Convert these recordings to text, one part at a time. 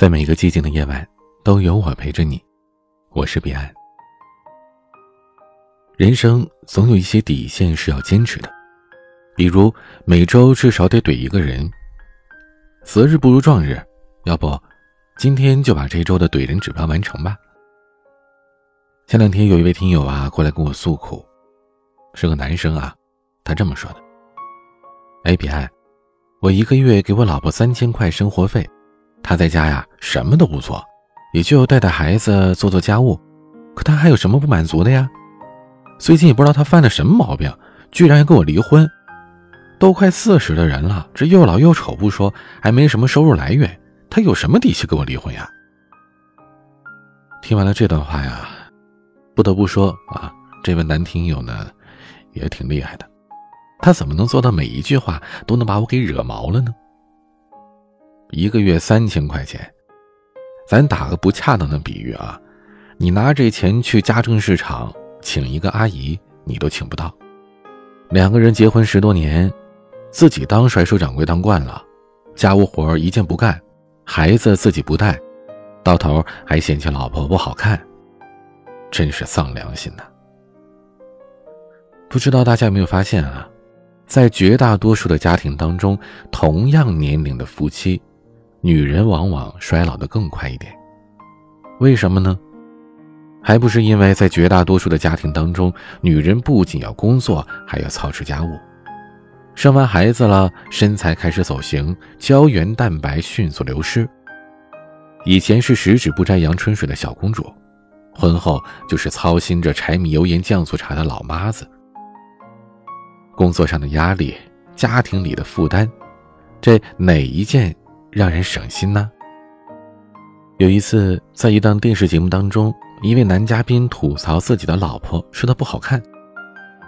在每个寂静的夜晚，都有我陪着你。我是彼岸。人生总有一些底线是要坚持的，比如每周至少得怼一个人。择日不如撞日，要不，今天就把这周的怼人指标完成吧。前两天有一位听友啊过来跟我诉苦，是个男生啊，他这么说的：“哎，彼岸，我一个月给我老婆三千块生活费。”他在家呀，什么都不做，也就带带孩子、做做家务。可他还有什么不满足的呀？最近也不知道他犯了什么毛病，居然要跟我离婚。都快四十的人了，这又老又丑不说，还没什么收入来源，他有什么底气跟我离婚呀？听完了这段话呀，不得不说啊，这位男听友呢，也挺厉害的。他怎么能做到每一句话都能把我给惹毛了呢？一个月三千块钱，咱打个不恰当的比喻啊，你拿这钱去家政市场请一个阿姨，你都请不到。两个人结婚十多年，自己当甩手掌柜当惯了，家务活一件不干，孩子自己不带，到头还嫌弃老婆不好看，真是丧良心呐！不知道大家有没有发现啊，在绝大多数的家庭当中，同样年龄的夫妻。女人往往衰老的更快一点，为什么呢？还不是因为在绝大多数的家庭当中，女人不仅要工作，还要操持家务。生完孩子了，身材开始走形，胶原蛋白迅速流失。以前是十指不沾阳春水的小公主，婚后就是操心着柴米油盐酱醋茶的老妈子。工作上的压力，家庭里的负担，这哪一件？让人省心呢。有一次，在一档电视节目当中，一位男嘉宾吐槽自己的老婆，说她不好看。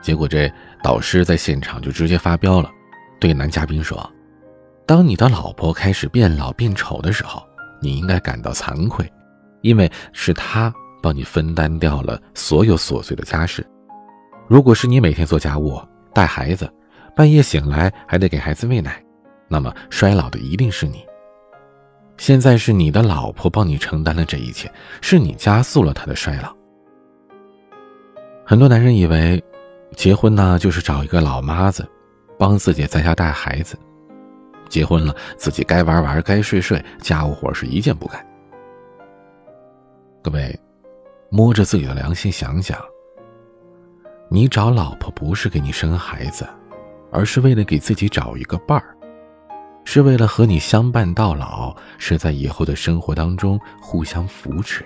结果这导师在现场就直接发飙了，对男嘉宾说：“当你的老婆开始变老变丑的时候，你应该感到惭愧，因为是她帮你分担掉了所有琐碎的家事。如果是你每天做家务、带孩子，半夜醒来还得给孩子喂奶，那么衰老的一定是你。”现在是你的老婆帮你承担了这一切，是你加速了她的衰老。很多男人以为，结婚呢就是找一个老妈子，帮自己在家带孩子，结婚了自己该玩玩该睡睡，家务活是一件不干。各位，摸着自己的良心想想，你找老婆不是给你生孩子，而是为了给自己找一个伴儿。是为了和你相伴到老，是在以后的生活当中互相扶持，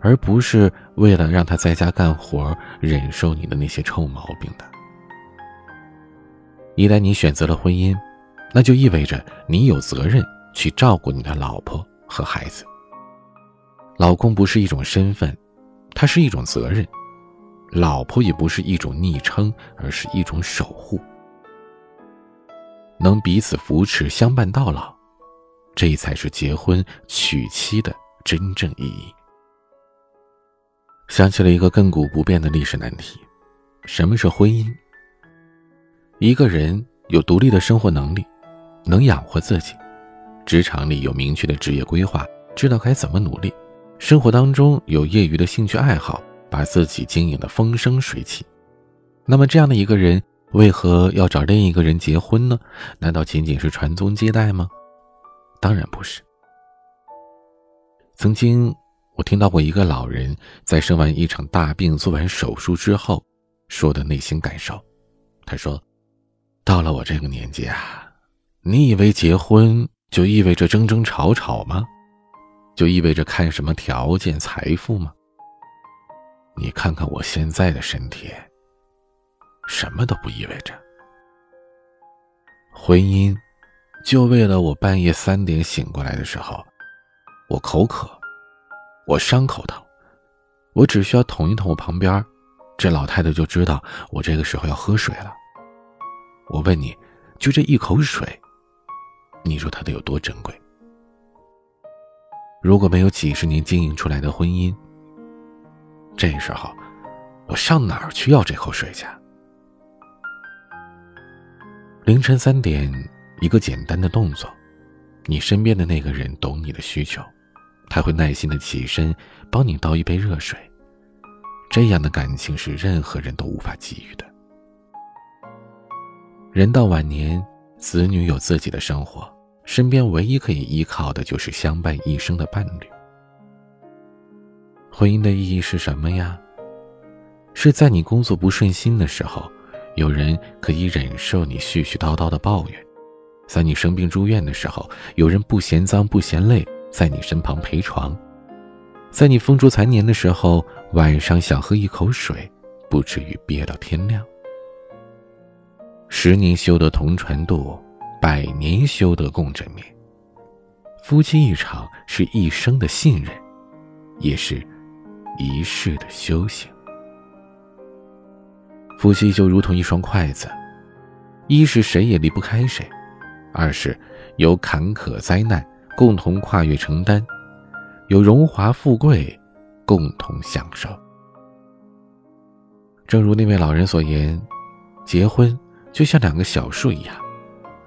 而不是为了让他在家干活，忍受你的那些臭毛病的。一旦你选择了婚姻，那就意味着你有责任去照顾你的老婆和孩子。老公不是一种身份，他是一种责任；老婆也不是一种昵称，而是一种守护。能彼此扶持、相伴到老，这才是结婚娶妻的真正意义。想起了一个亘古不变的历史难题：什么是婚姻？一个人有独立的生活能力，能养活自己，职场里有明确的职业规划，知道该怎么努力，生活当中有业余的兴趣爱好，把自己经营的风生水起，那么这样的一个人。为何要找另一个人结婚呢？难道仅仅是传宗接代吗？当然不是。曾经我听到过一个老人在生完一场大病、做完手术之后说的内心感受。他说：“到了我这个年纪啊，你以为结婚就意味着争争吵吵吗？就意味着看什么条件、财富吗？你看看我现在的身体。”什么都不意味着。婚姻，就为了我半夜三点醒过来的时候，我口渴，我伤口疼，我只需要捅一捅我旁边，这老太太就知道我这个时候要喝水了。我问你，就这一口水，你说它得有多珍贵？如果没有几十年经营出来的婚姻，这时候我上哪儿去要这口水去？凌晨三点，一个简单的动作，你身边的那个人懂你的需求，他会耐心的起身帮你倒一杯热水。这样的感情是任何人都无法给予的。人到晚年，子女有自己的生活，身边唯一可以依靠的就是相伴一生的伴侣。婚姻的意义是什么呀？是在你工作不顺心的时候，有人可以忍受你絮絮叨叨的抱怨；在你生病住院的时候，有人不嫌脏不嫌累，在你身旁陪床；在你风烛残年的时候，晚上想喝一口水，不至于憋到天亮。十年修得同船渡，百年修得共枕眠。夫妻一场是一生的信任，也是。一世的修行。夫妻就如同一双筷子，一是谁也离不开谁，二是有坎坷灾难共同跨越承担，有荣华富贵共同享受。正如那位老人所言，结婚就像两个小树一样，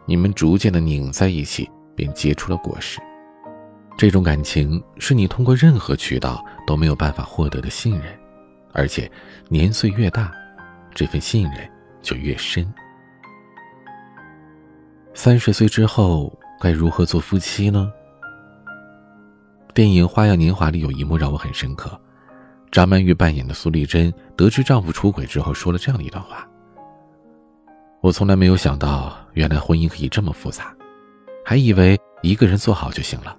你们逐渐的拧在一起，便结出了果实。这种感情是你通过任何渠道都没有办法获得的信任，而且年岁越大，这份信任就越深。三十岁之后该如何做夫妻呢？电影《花样年华》里有一幕让我很深刻，张曼玉扮演的苏丽珍得知丈夫出轨之后说了这样的一段话：“我从来没有想到，原来婚姻可以这么复杂，还以为一个人做好就行了。”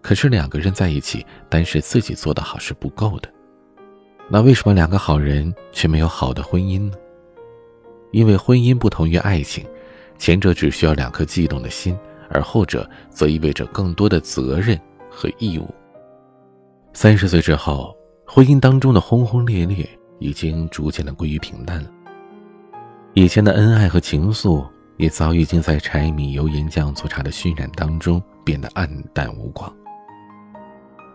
可是两个人在一起，单是自己做得好是不够的。那为什么两个好人却没有好的婚姻呢？因为婚姻不同于爱情，前者只需要两颗悸动的心，而后者则意味着更多的责任和义务。三十岁之后，婚姻当中的轰轰烈烈已经逐渐的归于平淡了，以前的恩爱和情愫也早已经在柴米油盐酱醋茶的熏染当中变得黯淡无光。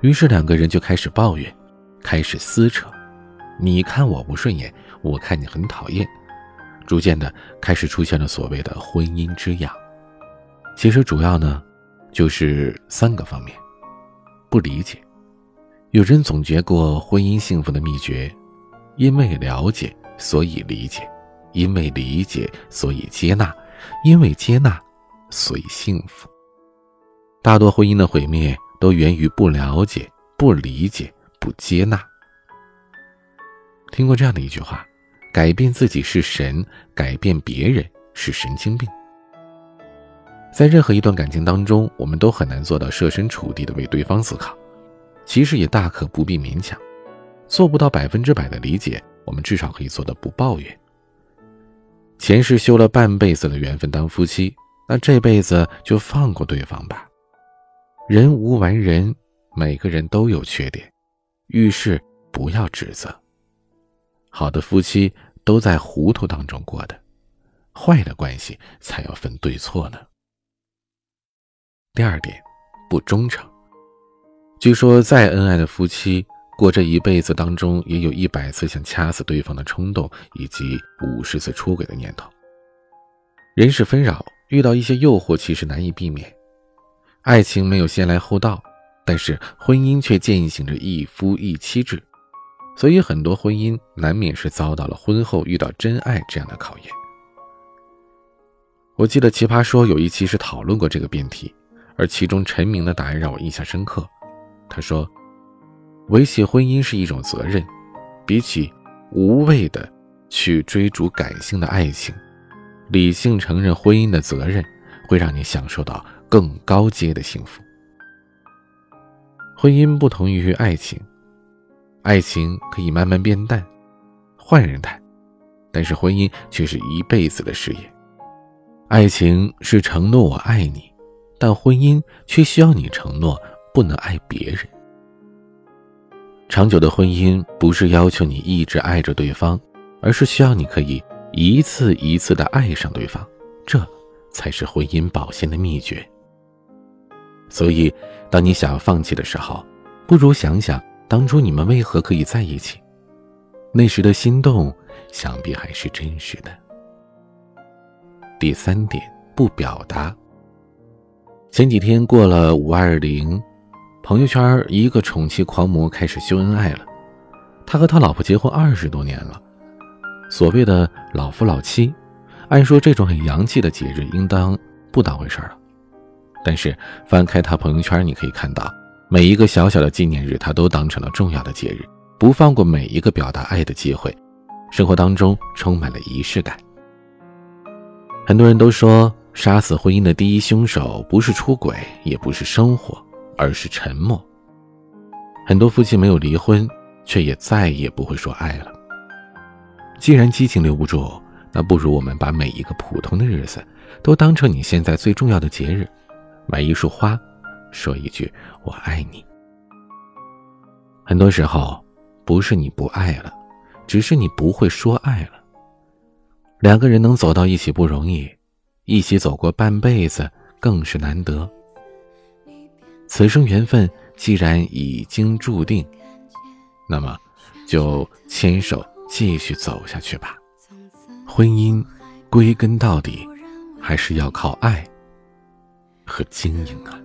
于是两个人就开始抱怨，开始撕扯，你看我不顺眼，我看你很讨厌，逐渐的开始出现了所谓的婚姻之痒。其实主要呢，就是三个方面：不理解。有人总结过婚姻幸福的秘诀：因为了解，所以理解；因为理解，所以接纳；因为接纳，所以幸福。大多婚姻的毁灭。都源于不了解、不理解、不接纳。听过这样的一句话：“改变自己是神，改变别人是神经病。”在任何一段感情当中，我们都很难做到设身处地的为对方思考。其实也大可不必勉强，做不到百分之百的理解，我们至少可以做到不抱怨。前世修了半辈子的缘分当夫妻，那这辈子就放过对方吧。人无完人，每个人都有缺点，遇事不要指责。好的夫妻都在糊涂当中过的，坏的关系才要分对错呢。第二点，不忠诚。据说再恩爱的夫妻，过这一辈子当中，也有一百次想掐死对方的冲动，以及五十次出轨的念头。人世纷扰，遇到一些诱惑，其实难以避免。爱情没有先来后到，但是婚姻却践行着一夫一妻制，所以很多婚姻难免是遭到了婚后遇到真爱这样的考验。我记得《奇葩说》有一期是讨论过这个辩题，而其中陈明的答案让我印象深刻。他说：“维系婚姻是一种责任，比起无谓的去追逐感性的爱情，理性承认婚姻的责任，会让你享受到。”更高阶的幸福。婚姻不同于爱情，爱情可以慢慢变淡，换人谈，但是婚姻却是一辈子的事业。爱情是承诺我爱你，但婚姻却需要你承诺不能爱别人。长久的婚姻不是要求你一直爱着对方，而是需要你可以一次一次的爱上对方，这才是婚姻保鲜的秘诀。所以，当你想要放弃的时候，不如想想当初你们为何可以在一起，那时的心动，想必还是真实的。第三点，不表达。前几天过了五二零，朋友圈一个宠妻狂魔开始秀恩爱了。他和他老婆结婚二十多年了，所谓的老夫老妻，按说这种很洋气的节日应当不当回事了。但是翻开他朋友圈，你可以看到，每一个小小的纪念日，他都当成了重要的节日，不放过每一个表达爱的机会，生活当中充满了仪式感。很多人都说，杀死婚姻的第一凶手不是出轨，也不是生活，而是沉默。很多夫妻没有离婚。却也再也不会说爱了。既然激情留不住，那不如我们把每一个普通的日子，都当成你现在最重要的节日，买一束花，说一句“我爱你”。很多时候，不是你不爱了，只是你不会说爱了。两个人能走到一起不容易，一起走过半辈子更是难得。此生缘分既然已经注定。那么，就牵手继续走下去吧。婚姻归根到底，还是要靠爱和经营啊。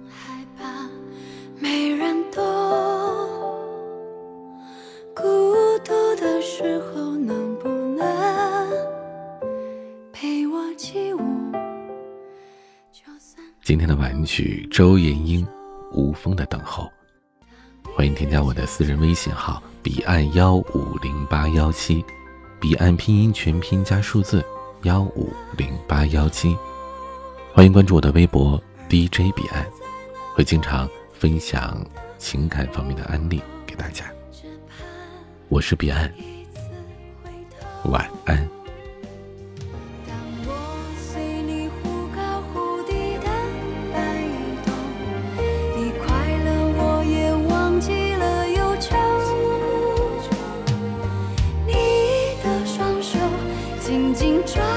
今天的玩具，周延英，无风的等候。欢迎添加我的私人微信号。彼岸幺五零八幺七，彼岸拼音全拼加数字幺五零八幺七，欢迎关注我的微博 DJ 彼岸，会经常分享情感方面的案例给大家。我是彼岸，晚安。紧紧抓